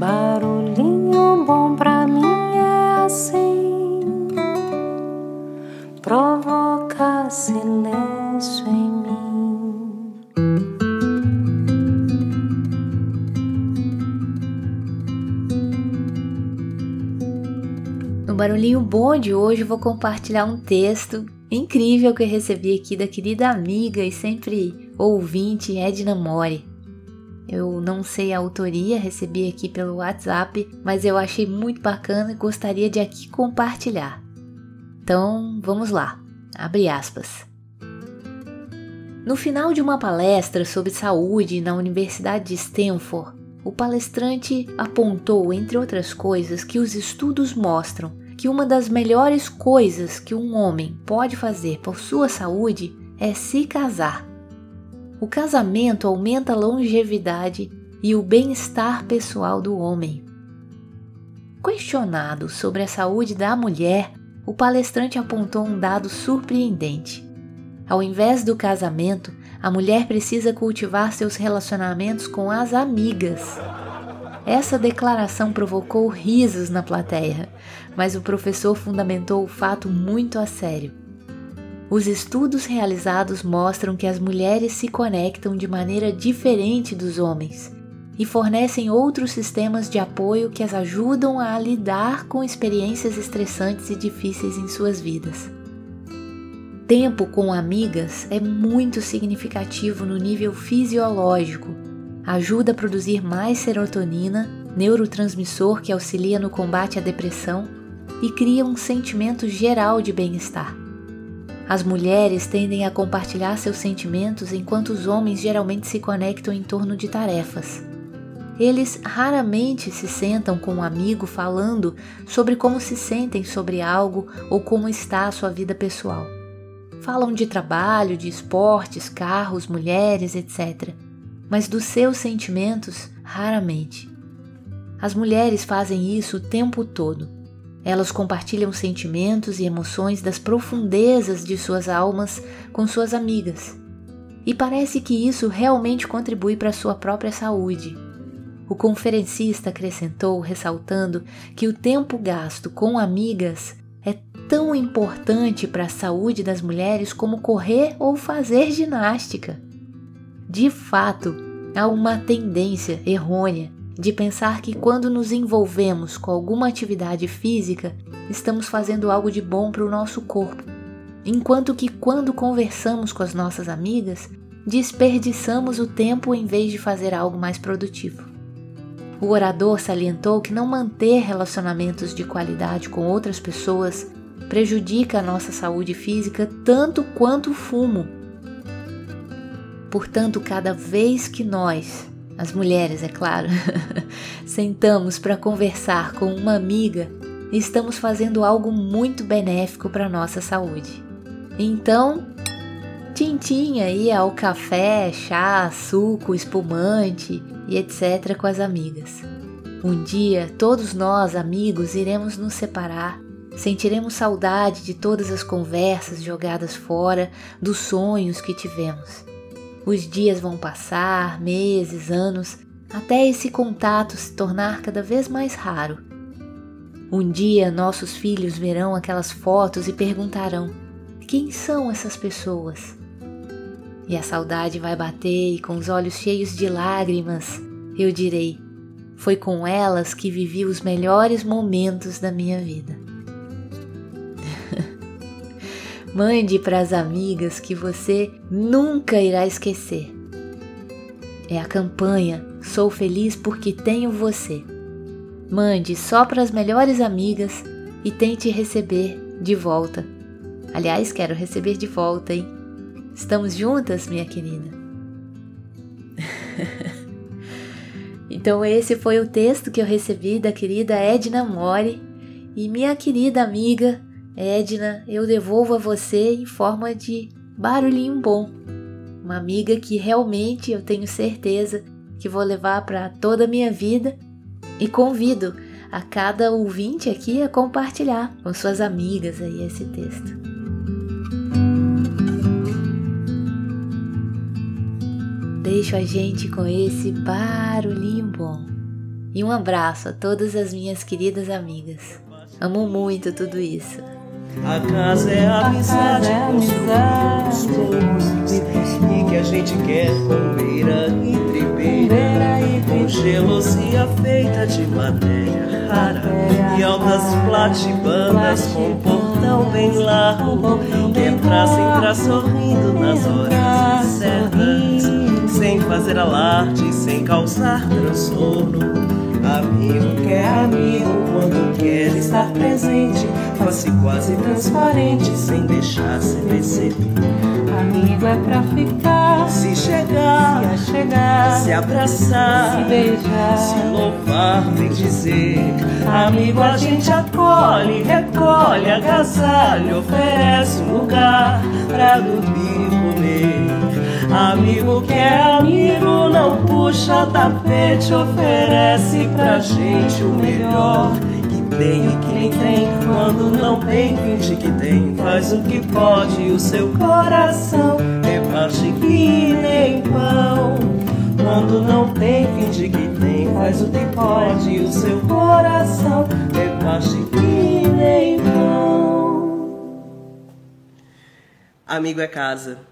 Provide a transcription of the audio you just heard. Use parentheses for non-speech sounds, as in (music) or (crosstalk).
Barulhinho bom pra mim é assim, provoca silêncio em mim. No Barulhinho Bom de hoje vou compartilhar um texto incrível que eu recebi aqui da querida amiga e sempre ouvinte Edna Mori. Eu não sei a autoria, recebi aqui pelo WhatsApp, mas eu achei muito bacana e gostaria de aqui compartilhar. Então, vamos lá. Abre aspas. No final de uma palestra sobre saúde na Universidade de Stanford, o palestrante apontou, entre outras coisas, que os estudos mostram que uma das melhores coisas que um homem pode fazer por sua saúde é se casar. O casamento aumenta a longevidade e o bem-estar pessoal do homem. Questionado sobre a saúde da mulher, o palestrante apontou um dado surpreendente. Ao invés do casamento, a mulher precisa cultivar seus relacionamentos com as amigas. Essa declaração provocou risos na plateia, mas o professor fundamentou o fato muito a sério. Os estudos realizados mostram que as mulheres se conectam de maneira diferente dos homens e fornecem outros sistemas de apoio que as ajudam a lidar com experiências estressantes e difíceis em suas vidas. Tempo com amigas é muito significativo no nível fisiológico. Ajuda a produzir mais serotonina, neurotransmissor que auxilia no combate à depressão, e cria um sentimento geral de bem-estar. As mulheres tendem a compartilhar seus sentimentos enquanto os homens geralmente se conectam em torno de tarefas. Eles raramente se sentam com um amigo falando sobre como se sentem sobre algo ou como está a sua vida pessoal. Falam de trabalho, de esportes, carros, mulheres, etc. Mas dos seus sentimentos, raramente. As mulheres fazem isso o tempo todo elas compartilham sentimentos e emoções das profundezas de suas almas com suas amigas. E parece que isso realmente contribui para sua própria saúde. O conferencista acrescentou, ressaltando que o tempo gasto com amigas é tão importante para a saúde das mulheres como correr ou fazer ginástica. De fato, há uma tendência errônea de pensar que quando nos envolvemos com alguma atividade física, estamos fazendo algo de bom para o nosso corpo, enquanto que quando conversamos com as nossas amigas, desperdiçamos o tempo em vez de fazer algo mais produtivo. O orador salientou que não manter relacionamentos de qualidade com outras pessoas prejudica a nossa saúde física tanto quanto o fumo. Portanto, cada vez que nós as mulheres, é claro, (laughs) sentamos para conversar com uma amiga estamos fazendo algo muito benéfico para nossa saúde. Então, tintinha aí ao café, chá, suco, espumante e etc. com as amigas. Um dia, todos nós, amigos, iremos nos separar. Sentiremos saudade de todas as conversas jogadas fora, dos sonhos que tivemos. Os dias vão passar, meses, anos, até esse contato se tornar cada vez mais raro. Um dia nossos filhos verão aquelas fotos e perguntarão: quem são essas pessoas? E a saudade vai bater e com os olhos cheios de lágrimas, eu direi: foi com elas que vivi os melhores momentos da minha vida. Mande para as amigas que você nunca irá esquecer. É a campanha Sou Feliz porque Tenho Você. Mande só para as melhores amigas e tente receber de volta. Aliás, quero receber de volta, hein? Estamos juntas, minha querida? (laughs) então, esse foi o texto que eu recebi da querida Edna Mori e minha querida amiga Edna, eu devolvo a você em forma de barulhinho bom. Uma amiga que realmente eu tenho certeza que vou levar para toda a minha vida e convido a cada ouvinte aqui a compartilhar com suas amigas aí esse texto. Deixo a gente com esse barulhinho bom. E um abraço a todas as minhas queridas amigas. Amo muito tudo isso. A casa é a amizade, é amizade. e que a gente quer com beira e tribeira, com gelosia feita de matéria rara e altas platibandas com portão bem largo que entrassem pra sorrindo nas horas certas, sem fazer alarde, sem causar transtorno. Amigo que é amigo quando quer estar presente, face quase transparente, sem deixar se perceber. Amigo é pra ficar, se chegar, se se abraçar, se beijar, se louvar, bem dizer. Amigo a gente acolhe, recolhe, agasalha, oferece um lugar pra dormir e comer. Amigo que é amigo não puxa tapete, oferece pra gente o melhor Quando não tem, finge que tem. Faz o que pode, o seu coração reparte que nem pão. Quando não tem, finge que tem. Faz o que pode, o seu coração reparte que nem pão. Amigo é casa